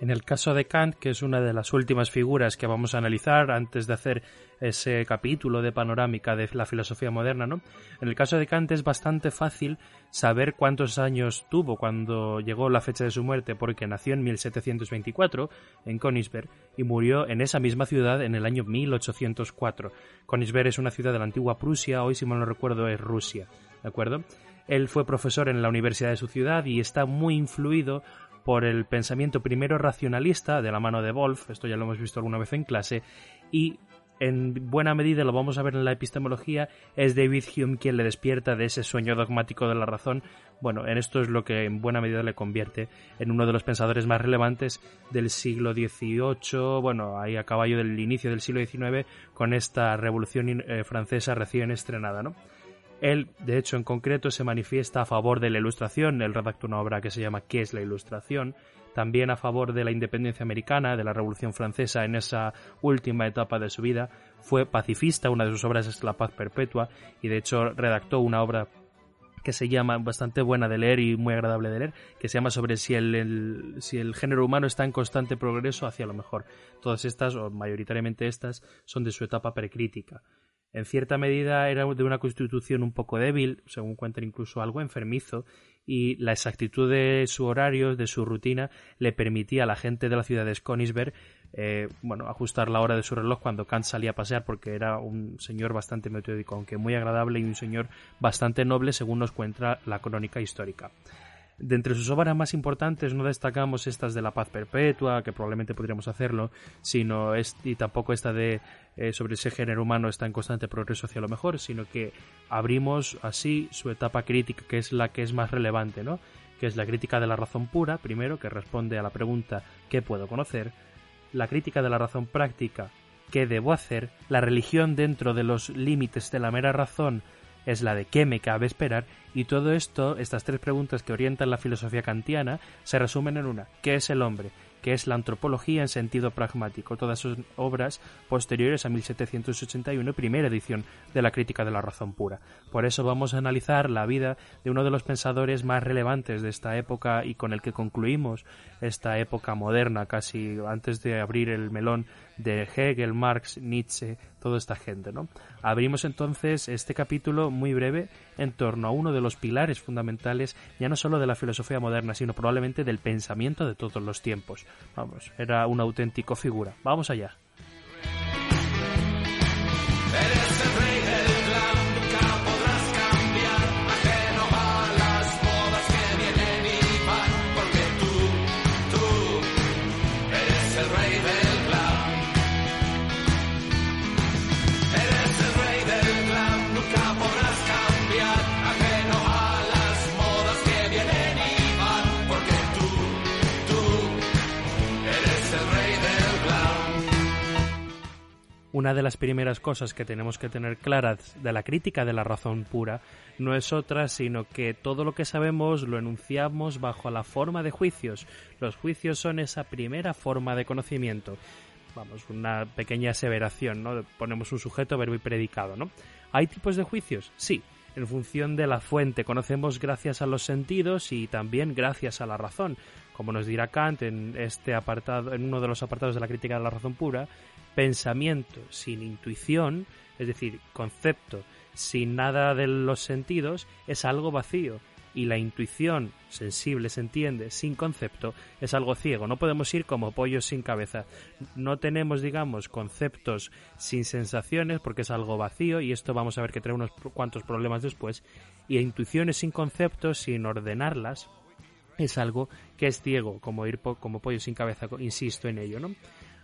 En el caso de Kant, que es una de las últimas figuras que vamos a analizar antes de hacer ese capítulo de panorámica de la filosofía moderna, ¿no? En el caso de Kant es bastante fácil saber cuántos años tuvo cuando llegó la fecha de su muerte, porque nació en 1724 en Königsberg y murió en esa misma ciudad en el año 1804. Königsberg es una ciudad de la antigua Prusia, hoy si mal no recuerdo es Rusia, ¿de acuerdo? Él fue profesor en la universidad de su ciudad y está muy influido por el pensamiento primero racionalista de la mano de Wolff, esto ya lo hemos visto alguna vez en clase, y en buena medida lo vamos a ver en la epistemología, es David Hume quien le despierta de ese sueño dogmático de la razón. Bueno, en esto es lo que en buena medida le convierte en uno de los pensadores más relevantes del siglo XVIII, bueno, ahí a caballo del inicio del siglo XIX, con esta revolución eh, francesa recién estrenada, ¿no? Él, de hecho, en concreto, se manifiesta a favor de la ilustración. Él redactó una obra que se llama ¿Qué es la ilustración? También a favor de la independencia americana, de la Revolución Francesa en esa última etapa de su vida. Fue pacifista, una de sus obras es La paz perpetua, y de hecho redactó una obra que se llama bastante buena de leer y muy agradable de leer, que se llama sobre si el, si el género humano está en constante progreso hacia lo mejor. Todas estas, o mayoritariamente estas, son de su etapa precrítica. En cierta medida era de una constitución un poco débil, según cuentan incluso algo enfermizo, y la exactitud de su horario, de su rutina, le permitía a la gente de la ciudad de Königsberg eh, bueno, ajustar la hora de su reloj cuando Kant salía a pasear, porque era un señor bastante metódico, aunque muy agradable y un señor bastante noble, según nos cuenta la crónica histórica. De entre sus obras más importantes no destacamos estas de la paz perpetua, que probablemente podríamos hacerlo, sino y tampoco esta de eh, sobre ese género humano está en constante progreso hacia lo mejor, sino que abrimos así su etapa crítica, que es la que es más relevante, ¿no? Que es la crítica de la razón pura, primero, que responde a la pregunta ¿qué puedo conocer? La crítica de la razón práctica, ¿qué debo hacer? La religión dentro de los límites de la mera razón, es la de qué me cabe esperar y todo esto, estas tres preguntas que orientan la filosofía kantiana, se resumen en una, ¿qué es el hombre? que es la antropología en sentido pragmático. Todas son obras posteriores a 1781, primera edición de la crítica de la razón pura. Por eso vamos a analizar la vida de uno de los pensadores más relevantes de esta época y con el que concluimos esta época moderna, casi antes de abrir el melón de Hegel, Marx, Nietzsche, toda esta gente, ¿no? Abrimos entonces este capítulo muy breve en torno a uno de los pilares fundamentales ya no solo de la filosofía moderna, sino probablemente del pensamiento de todos los tiempos. Vamos, era un auténtico figura. Vamos allá. Una de las primeras cosas que tenemos que tener claras de la crítica de la razón pura no es otra sino que todo lo que sabemos lo enunciamos bajo la forma de juicios. Los juicios son esa primera forma de conocimiento. Vamos, una pequeña aseveración, ¿no? Ponemos un sujeto, verbo y predicado, ¿no? ¿Hay tipos de juicios? Sí, en función de la fuente. Conocemos gracias a los sentidos y también gracias a la razón. Como nos dirá Kant en este apartado, en uno de los apartados de la crítica de la razón pura, pensamiento sin intuición, es decir, concepto sin nada de los sentidos, es algo vacío. Y la intuición sensible, se entiende, sin concepto, es algo ciego. No podemos ir como pollos sin cabeza. No tenemos, digamos, conceptos sin sensaciones porque es algo vacío y esto vamos a ver que trae unos cuantos problemas después. Y intuiciones sin conceptos, sin ordenarlas, es algo que es ciego, como ir como pollo sin cabeza, insisto en ello, ¿no?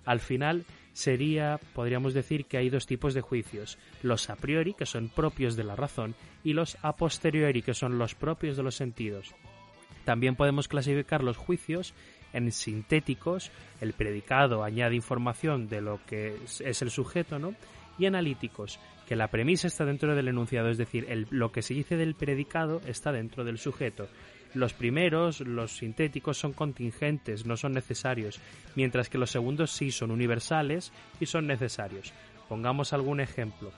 Al final, sería, podríamos decir que hay dos tipos de juicios, los a priori, que son propios de la razón, y los a posteriori, que son los propios de los sentidos. También podemos clasificar los juicios en sintéticos, el predicado añade información de lo que es el sujeto, ¿no? Y analíticos, que la premisa está dentro del enunciado, es decir, lo que se dice del predicado está dentro del sujeto. Los primeros, los sintéticos, son contingentes, no son necesarios, mientras que los segundos sí son universales y son necesarios. Pongamos algún ejemplo.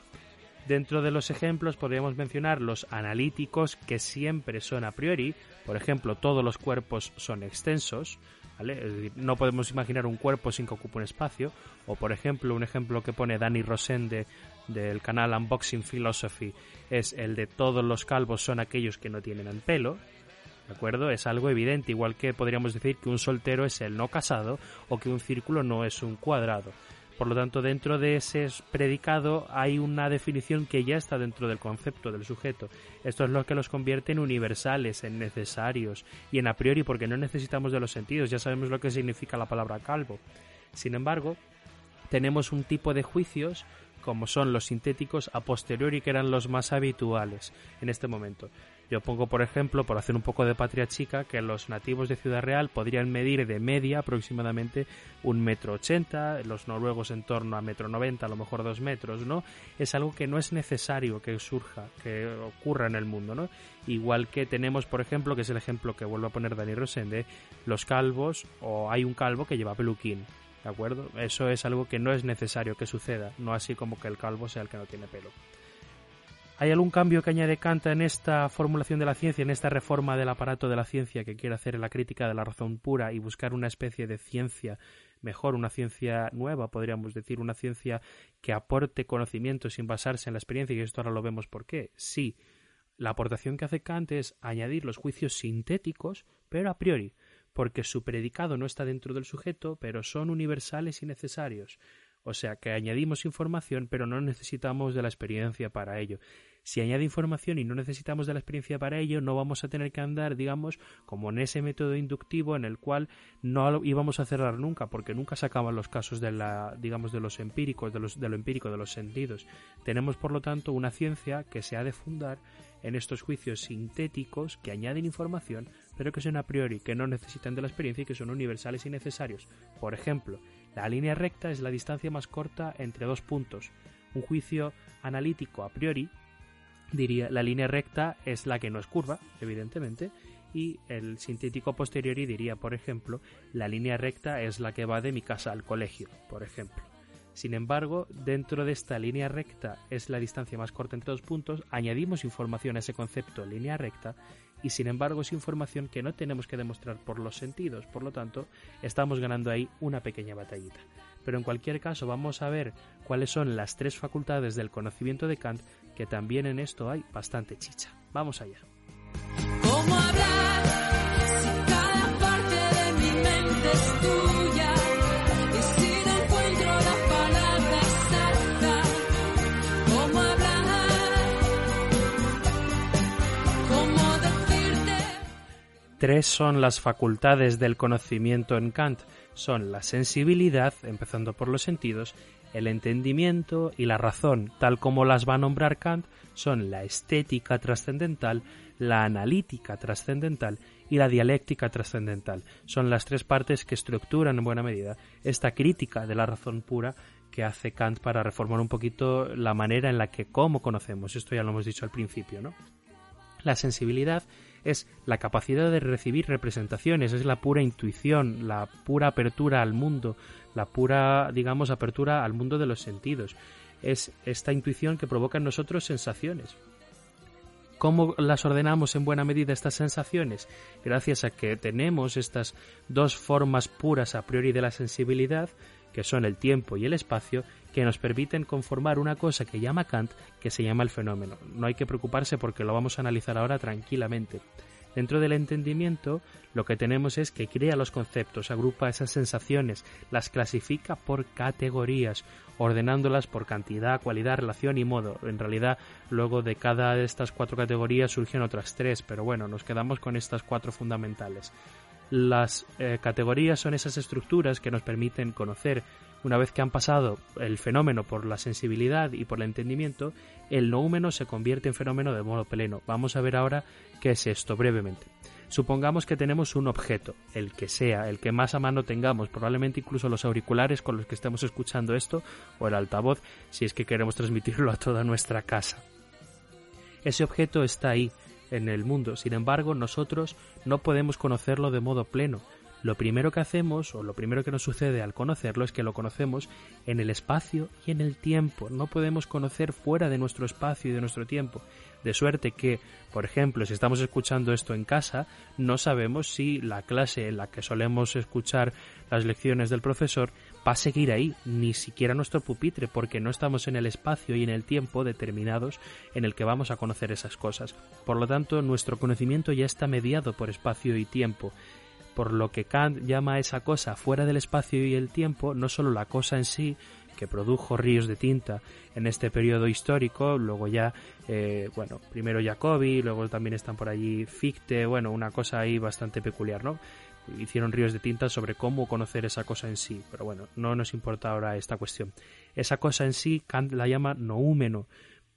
Dentro de los ejemplos podríamos mencionar los analíticos que siempre son a priori, por ejemplo, todos los cuerpos son extensos, no podemos imaginar un cuerpo sin que ocupe un espacio. O, por ejemplo, un ejemplo que pone Dani Rosende del canal Unboxing Philosophy es el de todos los calvos son aquellos que no tienen el pelo. ¿De acuerdo? Es algo evidente, igual que podríamos decir que un soltero es el no casado o que un círculo no es un cuadrado. Por lo tanto, dentro de ese predicado hay una definición que ya está dentro del concepto del sujeto. Esto es lo que los convierte en universales, en necesarios y en a priori porque no necesitamos de los sentidos, ya sabemos lo que significa la palabra calvo. Sin embargo, tenemos un tipo de juicios como son los sintéticos a posteriori que eran los más habituales en este momento. Yo pongo, por ejemplo, por hacer un poco de patria chica, que los nativos de Ciudad Real podrían medir de media aproximadamente un metro ochenta, los noruegos en torno a metro noventa, a lo mejor dos metros, ¿no? Es algo que no es necesario que surja, que ocurra en el mundo, ¿no? Igual que tenemos, por ejemplo, que es el ejemplo que vuelvo a poner Dani Rosende, los calvos, o hay un calvo que lleva peluquín, ¿de acuerdo? Eso es algo que no es necesario que suceda, no así como que el calvo sea el que no tiene pelo. ¿Hay algún cambio que añade Kant en esta formulación de la ciencia, en esta reforma del aparato de la ciencia que quiere hacer la crítica de la razón pura y buscar una especie de ciencia mejor, una ciencia nueva, podríamos decir, una ciencia que aporte conocimiento sin basarse en la experiencia, y esto ahora lo vemos por qué? Sí, la aportación que hace Kant es añadir los juicios sintéticos, pero a priori, porque su predicado no está dentro del sujeto, pero son universales y necesarios. O sea que añadimos información, pero no necesitamos de la experiencia para ello. Si añade información y no necesitamos de la experiencia para ello, no vamos a tener que andar, digamos, como en ese método inductivo en el cual no íbamos a cerrar nunca, porque nunca sacaban los casos de la, digamos, de los empíricos, de, los, de lo empírico, de los sentidos. Tenemos, por lo tanto, una ciencia que se ha de fundar en estos juicios sintéticos que añaden información, pero que son a priori, que no necesitan de la experiencia y que son universales y necesarios. Por ejemplo, la línea recta es la distancia más corta entre dos puntos. Un juicio analítico a priori diría la línea recta es la que no es curva, evidentemente, y el sintético posteriori diría, por ejemplo, la línea recta es la que va de mi casa al colegio, por ejemplo. Sin embargo, dentro de esta línea recta es la distancia más corta entre dos puntos, añadimos información a ese concepto línea recta y sin embargo es información que no tenemos que demostrar por los sentidos, por lo tanto estamos ganando ahí una pequeña batallita. Pero en cualquier caso vamos a ver cuáles son las tres facultades del conocimiento de Kant, que también en esto hay bastante chicha. Vamos allá. Tres son las facultades del conocimiento en Kant. Son la sensibilidad, empezando por los sentidos, el entendimiento y la razón, tal como las va a nombrar Kant, son la estética trascendental, la analítica trascendental y la dialéctica trascendental. Son las tres partes que estructuran en buena medida esta crítica de la razón pura que hace Kant para reformar un poquito la manera en la que cómo conocemos. Esto ya lo hemos dicho al principio, ¿no? La sensibilidad es la capacidad de recibir representaciones, es la pura intuición, la pura apertura al mundo, la pura, digamos, apertura al mundo de los sentidos. Es esta intuición que provoca en nosotros sensaciones. ¿Cómo las ordenamos en buena medida estas sensaciones? Gracias a que tenemos estas dos formas puras a priori de la sensibilidad, que son el tiempo y el espacio, que nos permiten conformar una cosa que llama Kant, que se llama el fenómeno. No hay que preocuparse porque lo vamos a analizar ahora tranquilamente. Dentro del entendimiento, lo que tenemos es que crea los conceptos, agrupa esas sensaciones, las clasifica por categorías, ordenándolas por cantidad, cualidad, relación y modo. En realidad, luego de cada de estas cuatro categorías surgen otras tres, pero bueno, nos quedamos con estas cuatro fundamentales. Las eh, categorías son esas estructuras que nos permiten conocer una vez que han pasado el fenómeno por la sensibilidad y por el entendimiento, el noúmeno se convierte en fenómeno de modo pleno. Vamos a ver ahora qué es esto brevemente. Supongamos que tenemos un objeto, el que sea, el que más a mano tengamos, probablemente incluso los auriculares con los que estemos escuchando esto, o el altavoz, si es que queremos transmitirlo a toda nuestra casa. Ese objeto está ahí, en el mundo, sin embargo, nosotros no podemos conocerlo de modo pleno, lo primero que hacemos o lo primero que nos sucede al conocerlo es que lo conocemos en el espacio y en el tiempo. No podemos conocer fuera de nuestro espacio y de nuestro tiempo. De suerte que, por ejemplo, si estamos escuchando esto en casa, no sabemos si la clase en la que solemos escuchar las lecciones del profesor va a seguir ahí, ni siquiera nuestro pupitre, porque no estamos en el espacio y en el tiempo determinados en el que vamos a conocer esas cosas. Por lo tanto, nuestro conocimiento ya está mediado por espacio y tiempo por lo que Kant llama a esa cosa fuera del espacio y el tiempo, no solo la cosa en sí, que produjo ríos de tinta en este periodo histórico, luego ya, eh, bueno, primero Jacobi, luego también están por allí Fichte, bueno, una cosa ahí bastante peculiar, ¿no? Hicieron ríos de tinta sobre cómo conocer esa cosa en sí, pero bueno, no nos importa ahora esta cuestión. Esa cosa en sí, Kant la llama noúmeno,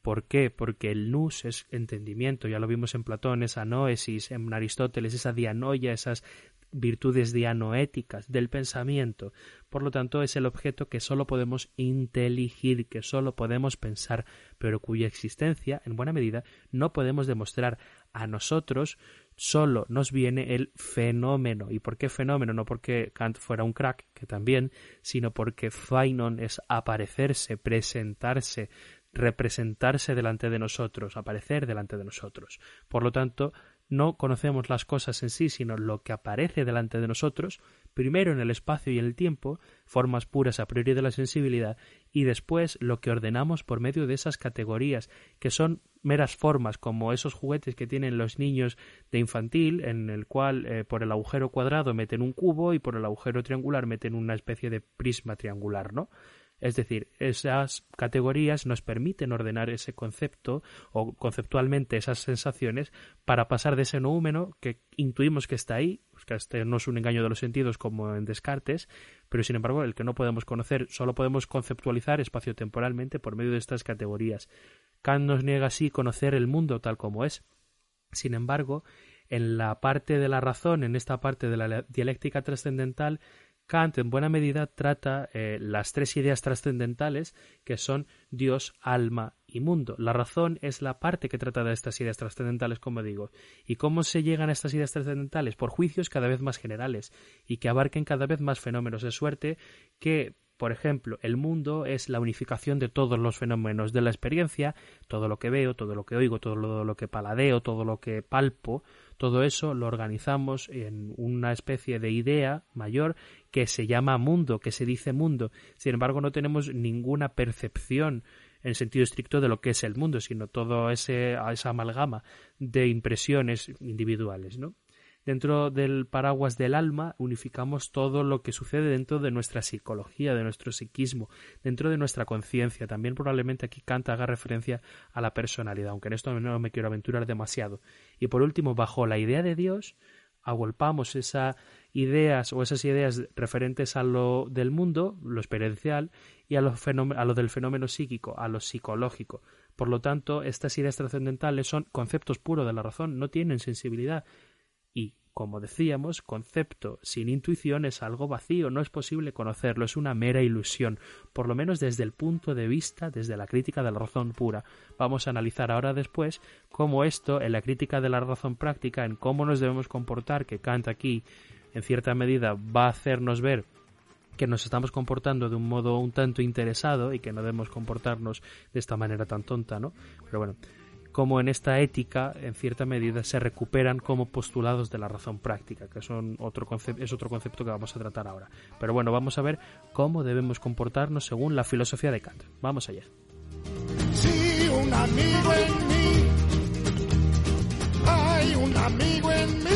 ¿Por qué? Porque el nous es entendimiento, ya lo vimos en Platón, esa noesis, en Aristóteles, esa dianoia, esas virtudes dianoéticas del pensamiento. Por lo tanto, es el objeto que sólo podemos inteligir, que sólo podemos pensar, pero cuya existencia, en buena medida, no podemos demostrar. A nosotros solo nos viene el fenómeno. ¿Y por qué fenómeno? No porque Kant fuera un crack, que también, sino porque Fainon es aparecerse, presentarse, representarse delante de nosotros, aparecer delante de nosotros. Por lo tanto, no conocemos las cosas en sí, sino lo que aparece delante de nosotros, primero en el espacio y en el tiempo, formas puras a priori de la sensibilidad, y después lo que ordenamos por medio de esas categorías, que son meras formas, como esos juguetes que tienen los niños de infantil, en el cual eh, por el agujero cuadrado meten un cubo y por el agujero triangular meten una especie de prisma triangular, ¿no? Es decir, esas categorías nos permiten ordenar ese concepto o conceptualmente esas sensaciones para pasar de ese noúmeno que intuimos que está ahí, pues que este no es un engaño de los sentidos como en Descartes, pero sin embargo el que no podemos conocer, solo podemos conceptualizar espacio-temporalmente por medio de estas categorías. Kant nos niega así conocer el mundo tal como es. Sin embargo, en la parte de la razón, en esta parte de la dialéctica trascendental, Kant en buena medida trata eh, las tres ideas trascendentales que son Dios, alma y mundo. La razón es la parte que trata de estas ideas trascendentales, como digo. ¿Y cómo se llegan a estas ideas trascendentales? Por juicios cada vez más generales y que abarquen cada vez más fenómenos de suerte que por ejemplo, el mundo es la unificación de todos los fenómenos de la experiencia, todo lo que veo, todo lo que oigo, todo lo, que paladeo, todo lo que palpo, todo eso lo organizamos en una especie de idea mayor que se llama mundo, que se dice mundo. Sin embargo, no tenemos ninguna percepción en sentido estricto de lo que es el mundo, sino ese esa amalgama de impresiones individuales, ¿no? Dentro del paraguas del alma unificamos todo lo que sucede dentro de nuestra psicología, de nuestro psiquismo, dentro de nuestra conciencia. También probablemente aquí Kant haga referencia a la personalidad, aunque en esto no me quiero aventurar demasiado. Y por último, bajo la idea de Dios, agolpamos esas ideas o esas ideas referentes a lo del mundo, lo experiencial, y a lo, a lo del fenómeno psíquico, a lo psicológico. Por lo tanto, estas ideas trascendentales son conceptos puros de la razón, no tienen sensibilidad, como decíamos, concepto sin intuición es algo vacío, no es posible conocerlo, es una mera ilusión, por lo menos desde el punto de vista, desde la crítica de la razón pura. Vamos a analizar ahora después cómo esto, en la crítica de la razón práctica, en cómo nos debemos comportar, que Kant aquí, en cierta medida, va a hacernos ver que nos estamos comportando de un modo un tanto interesado y que no debemos comportarnos de esta manera tan tonta, ¿no? Pero bueno, como en esta ética, en cierta medida, se recuperan como postulados de la razón práctica, que son otro es otro concepto que vamos a tratar ahora. Pero bueno, vamos a ver cómo debemos comportarnos según la filosofía de Kant. Vamos allá. un amigo en mí, hay un amigo en mí.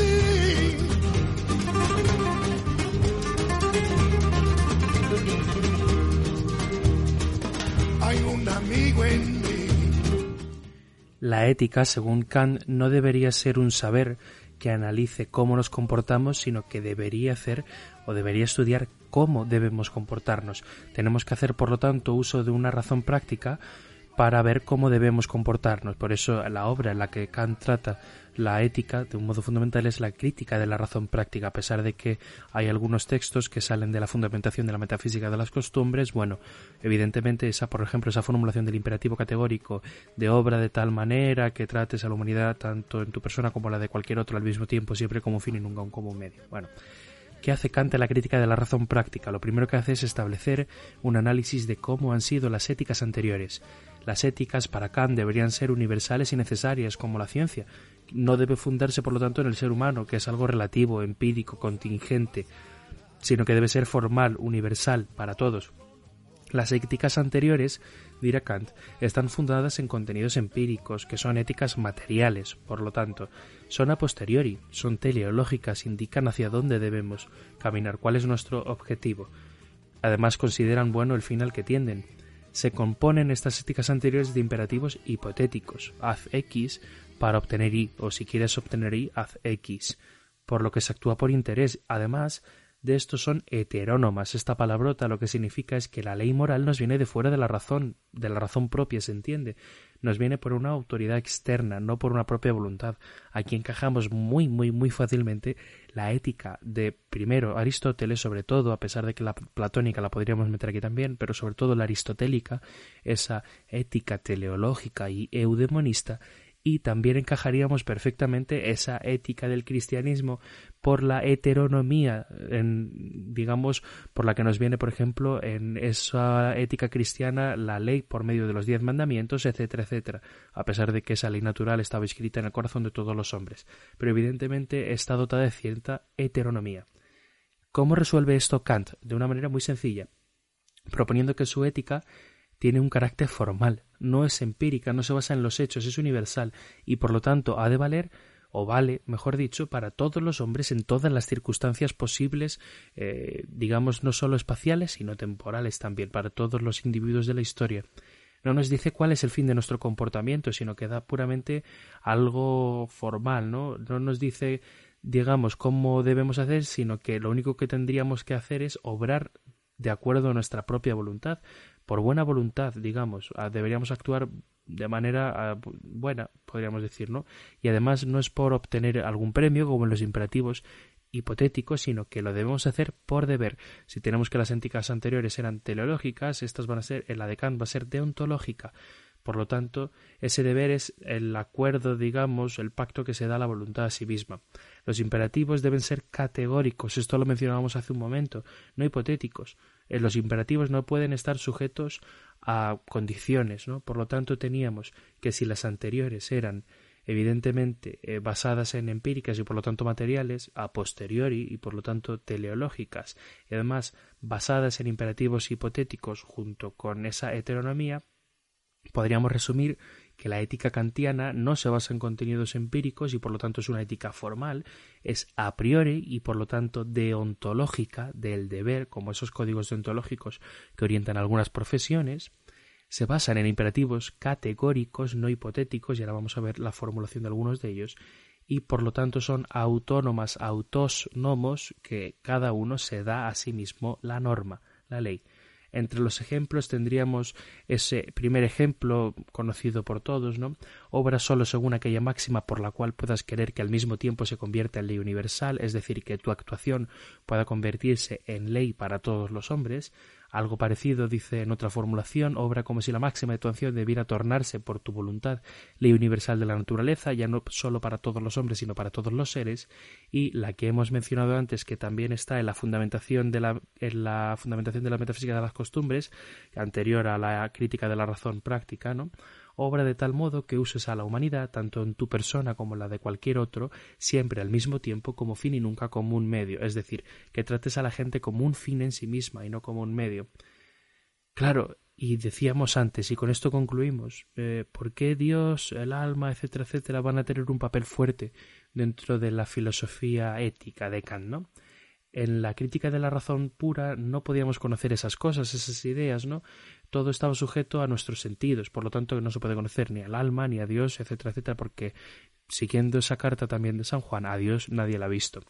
Hay un amigo en mí. La ética, según Kant, no debería ser un saber que analice cómo nos comportamos, sino que debería hacer o debería estudiar cómo debemos comportarnos. Tenemos que hacer, por lo tanto, uso de una razón práctica para ver cómo debemos comportarnos. Por eso la obra en la que Kant trata la ética de un modo fundamental es la crítica de la razón práctica, a pesar de que hay algunos textos que salen de la fundamentación de la metafísica de las costumbres, bueno, evidentemente esa, por ejemplo, esa formulación del imperativo categórico de obra de tal manera que trates a la humanidad tanto en tu persona como la de cualquier otro al mismo tiempo, siempre como fin y nunca como medio. Bueno, ¿Qué hace Kant en la crítica de la razón práctica? Lo primero que hace es establecer un análisis de cómo han sido las éticas anteriores. Las éticas para Kant deberían ser universales y necesarias como la ciencia. No debe fundarse, por lo tanto, en el ser humano, que es algo relativo, empírico, contingente, sino que debe ser formal, universal, para todos. Las éticas anteriores, dirá Kant, están fundadas en contenidos empíricos, que son éticas materiales, por lo tanto, son a posteriori, son teleológicas, indican hacia dónde debemos caminar, cuál es nuestro objetivo. Además, consideran bueno el fin al que tienden. Se componen estas éticas anteriores de imperativos hipotéticos, haz X para obtener Y, o si quieres obtener Y, haz X, por lo que se actúa por interés. Además, de estos son heterónomas. Esta palabrota lo que significa es que la ley moral nos viene de fuera de la razón, de la razón propia, se entiende. Nos viene por una autoridad externa, no por una propia voluntad. Aquí encajamos muy, muy, muy fácilmente la ética de, primero, Aristóteles, sobre todo, a pesar de que la platónica la podríamos meter aquí también, pero sobre todo la aristotélica, esa ética teleológica y eudemonista, y también encajaríamos perfectamente esa ética del cristianismo por la heteronomía, en, digamos, por la que nos viene, por ejemplo, en esa ética cristiana la ley por medio de los diez mandamientos, etcétera, etcétera, a pesar de que esa ley natural estaba escrita en el corazón de todos los hombres, pero evidentemente está dotada de cierta heteronomía. ¿Cómo resuelve esto Kant? De una manera muy sencilla, proponiendo que su ética tiene un carácter formal, no es empírica, no se basa en los hechos, es universal y por lo tanto ha de valer o vale, mejor dicho, para todos los hombres en todas las circunstancias posibles, eh, digamos, no solo espaciales, sino temporales también, para todos los individuos de la historia. No nos dice cuál es el fin de nuestro comportamiento, sino que da puramente algo formal, ¿no? No nos dice, digamos, cómo debemos hacer, sino que lo único que tendríamos que hacer es obrar de acuerdo a nuestra propia voluntad, por buena voluntad, digamos, deberíamos actuar de manera buena, podríamos decir, ¿no? Y además no es por obtener algún premio, como en los imperativos hipotéticos, sino que lo debemos hacer por deber. Si tenemos que las éticas anteriores eran teleológicas, estas van a ser, en la de va a ser deontológica. Por lo tanto, ese deber es el acuerdo, digamos, el pacto que se da a la voluntad a sí misma. Los imperativos deben ser categóricos, esto lo mencionábamos hace un momento, no hipotéticos. Eh, los imperativos no pueden estar sujetos a condiciones, ¿no? Por lo tanto, teníamos que si las anteriores eran evidentemente eh, basadas en empíricas y por lo tanto materiales, a posteriori y por lo tanto teleológicas, y además basadas en imperativos hipotéticos junto con esa heteronomía, podríamos resumir que la ética kantiana no se basa en contenidos empíricos y por lo tanto es una ética formal, es a priori y por lo tanto deontológica del deber, como esos códigos deontológicos que orientan algunas profesiones, se basan en imperativos categóricos, no hipotéticos, y ahora vamos a ver la formulación de algunos de ellos, y por lo tanto son autónomas, autónomos, que cada uno se da a sí mismo la norma, la ley. Entre los ejemplos tendríamos ese primer ejemplo conocido por todos, ¿no? Obra solo según aquella máxima por la cual puedas querer que al mismo tiempo se convierta en ley universal, es decir, que tu actuación pueda convertirse en ley para todos los hombres. Algo parecido dice en otra formulación, obra como si la máxima de tu acción debiera tornarse por tu voluntad ley universal de la naturaleza, ya no solo para todos los hombres, sino para todos los seres, y la que hemos mencionado antes, que también está en la fundamentación de la, en la fundamentación de la metafísica de las costumbres, anterior a la crítica de la razón práctica, ¿no? Obra de tal modo que uses a la humanidad, tanto en tu persona como en la de cualquier otro, siempre al mismo tiempo como fin y nunca como un medio, es decir, que trates a la gente como un fin en sí misma y no como un medio. Claro, y decíamos antes, y con esto concluimos, eh, ¿por qué Dios, el alma, etcétera, etcétera, van a tener un papel fuerte dentro de la filosofía ética de Kant, ¿no? En la crítica de la razón pura no podíamos conocer esas cosas, esas ideas, ¿no? Todo estaba sujeto a nuestros sentidos, por lo tanto no se puede conocer ni al alma, ni a Dios, etcétera, etcétera, porque siguiendo esa carta también de San Juan, a Dios nadie la ha visto.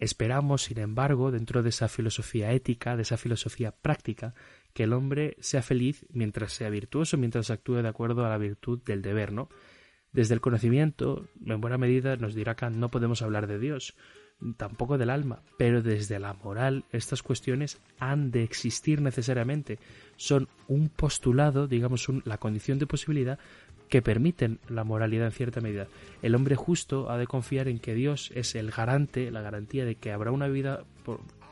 Esperamos, sin embargo, dentro de esa filosofía ética, de esa filosofía práctica, que el hombre sea feliz mientras sea virtuoso, mientras actúe de acuerdo a la virtud del deber, ¿no? Desde el conocimiento, en buena medida, nos dirá Kant, no podemos hablar de Dios, tampoco del alma, pero desde la moral estas cuestiones han de existir necesariamente. Son un postulado, digamos, la condición de posibilidad que permiten la moralidad en cierta medida. El hombre justo ha de confiar en que Dios es el garante, la garantía de que habrá una vida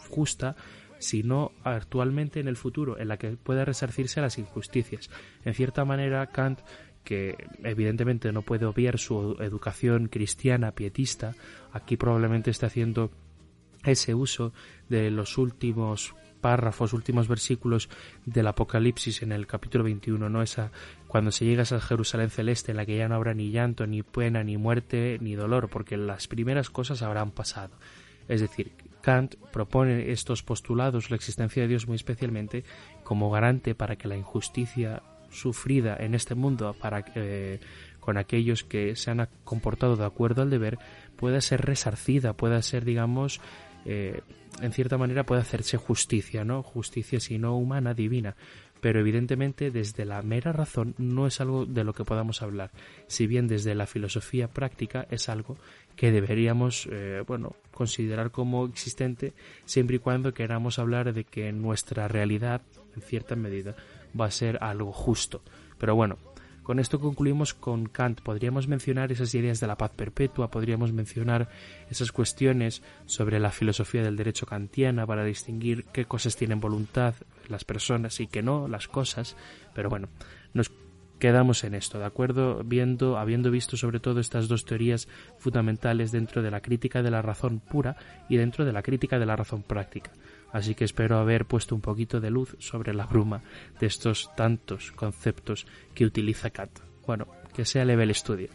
justa, si no actualmente en el futuro, en la que pueda resarcirse a las injusticias. En cierta manera, Kant que evidentemente no puede obviar su educación cristiana pietista, aquí probablemente está haciendo ese uso de los últimos párrafos, últimos versículos del Apocalipsis en el capítulo 21, ¿no? Esa, cuando se llega a Jerusalén celeste en la que ya no habrá ni llanto, ni pena, ni muerte, ni dolor, porque las primeras cosas habrán pasado. Es decir, Kant propone estos postulados, la existencia de Dios muy especialmente, como garante para que la injusticia sufrida en este mundo para que, con aquellos que se han comportado de acuerdo al deber pueda ser resarcida, pueda ser, digamos, eh, en cierta manera puede hacerse justicia, ¿no? Justicia si no humana, divina. Pero evidentemente desde la mera razón no es algo de lo que podamos hablar. Si bien desde la filosofía práctica es algo que deberíamos, eh, bueno, considerar como existente siempre y cuando queramos hablar de que nuestra realidad, en cierta medida, va a ser algo justo. Pero bueno, con esto concluimos con Kant. Podríamos mencionar esas ideas de la paz perpetua, podríamos mencionar esas cuestiones sobre la filosofía del derecho kantiana para distinguir qué cosas tienen voluntad las personas y qué no, las cosas. Pero bueno, nos quedamos en esto, ¿de acuerdo? Viendo, habiendo visto sobre todo estas dos teorías fundamentales dentro de la crítica de la razón pura y dentro de la crítica de la razón práctica así que espero haber puesto un poquito de luz sobre la bruma de estos tantos conceptos que utiliza Kant. Bueno, que sea level en